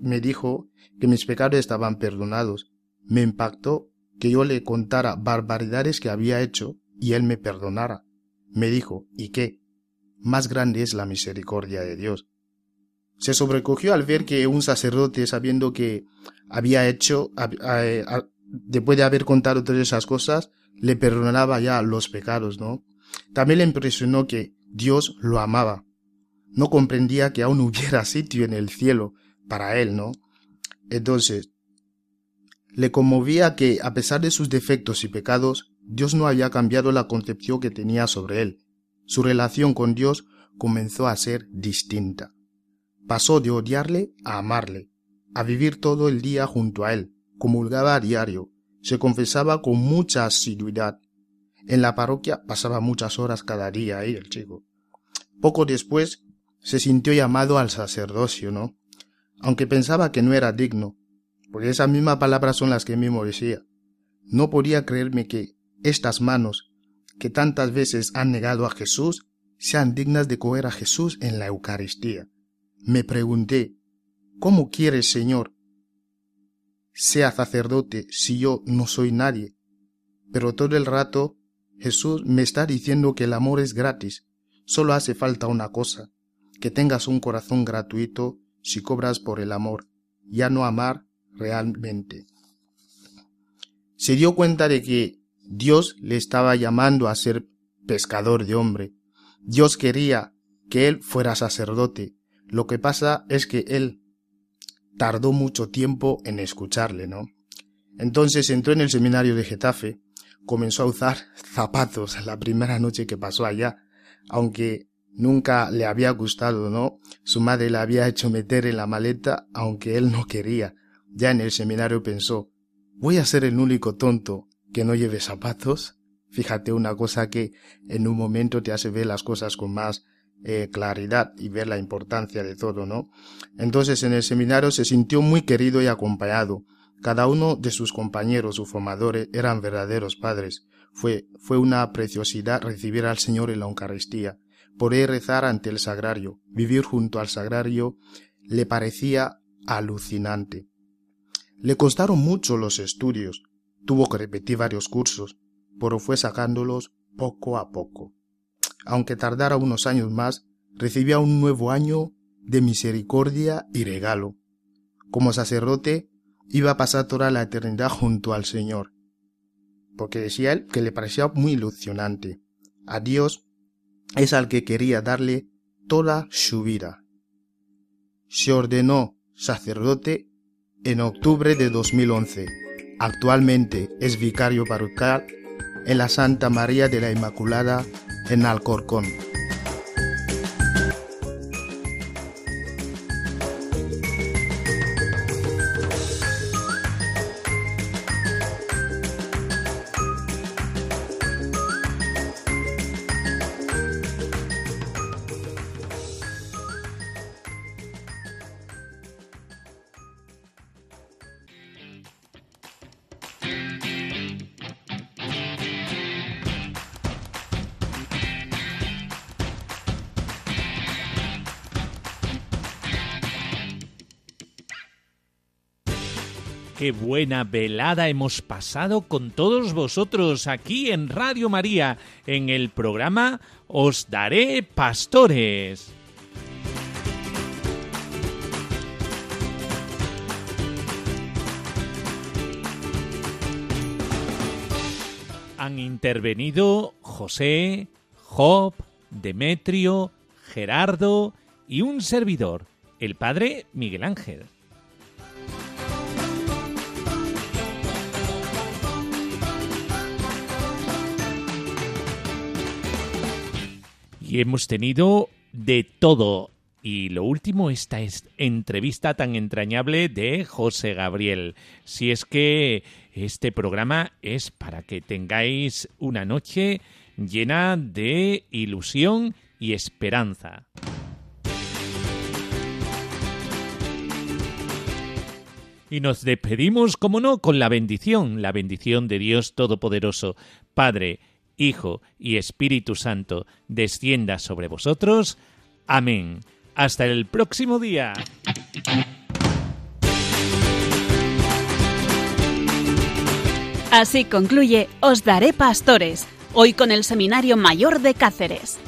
me dijo que mis pecados estaban perdonados, me impactó que yo le contara barbaridades que había hecho y él me perdonara. Me dijo, ¿y qué? Más grande es la misericordia de Dios. Se sobrecogió al ver que un sacerdote, sabiendo que había hecho, eh, después de haber contado todas esas cosas, le perdonaba ya los pecados, ¿no? También le impresionó que Dios lo amaba. No comprendía que aún hubiera sitio en el cielo para él, ¿no? Entonces, le conmovía que, a pesar de sus defectos y pecados, Dios no había cambiado la concepción que tenía sobre él. Su relación con Dios comenzó a ser distinta. Pasó de odiarle a amarle, a vivir todo el día junto a él, comulgaba a diario, se confesaba con mucha asiduidad. En la parroquia pasaba muchas horas cada día ahí el chico. Poco después se sintió llamado al sacerdocio, ¿no? Aunque pensaba que no era digno, porque esas mismas palabras son las que mismo decía. No podía creerme que estas manos, que tantas veces han negado a Jesús, sean dignas de coger a Jesús en la Eucaristía. Me pregunté, ¿cómo quieres, Señor, sea sacerdote si yo no soy nadie? Pero todo el rato Jesús me está diciendo que el amor es gratis, solo hace falta una cosa, que tengas un corazón gratuito si cobras por el amor, ya no amar realmente. Se dio cuenta de que Dios le estaba llamando a ser pescador de hombre. Dios quería que él fuera sacerdote. Lo que pasa es que él tardó mucho tiempo en escucharle, ¿no? Entonces entró en el seminario de Getafe, comenzó a usar zapatos la primera noche que pasó allá, aunque nunca le había gustado, ¿no? Su madre le había hecho meter en la maleta, aunque él no quería. Ya en el seminario pensó, voy a ser el único tonto que no lleve zapatos. Fíjate una cosa que en un momento te hace ver las cosas con más eh, claridad y ver la importancia de todo, ¿no? Entonces en el seminario se sintió muy querido y acompañado. Cada uno de sus compañeros o formadores eran verdaderos padres. Fue, fue una preciosidad recibir al Señor en la Eucaristía, poder rezar ante el sagrario, vivir junto al sagrario, le parecía alucinante. Le costaron mucho los estudios, tuvo que repetir varios cursos, pero fue sacándolos poco a poco. Aunque tardara unos años más, recibía un nuevo año de misericordia y regalo. Como sacerdote, iba a pasar toda la eternidad junto al Señor, porque decía él que le parecía muy ilusionante. A Dios es al que quería darle toda su vida. Se ordenó sacerdote en octubre de 2011. Actualmente es vicario parroquial en la Santa María de la Inmaculada en Alcorcón. Qué buena velada hemos pasado con todos vosotros aquí en Radio María, en el programa Os Daré Pastores. Han intervenido José, Job, Demetrio, Gerardo y un servidor, el padre Miguel Ángel. Y hemos tenido de todo. Y lo último, esta entrevista tan entrañable de José Gabriel. Si es que este programa es para que tengáis una noche llena de ilusión y esperanza. Y nos despedimos, como no, con la bendición, la bendición de Dios Todopoderoso, Padre, Hijo y Espíritu Santo, descienda sobre vosotros. Amén. Hasta el próximo día. Así concluye Os Daré Pastores, hoy con el Seminario Mayor de Cáceres.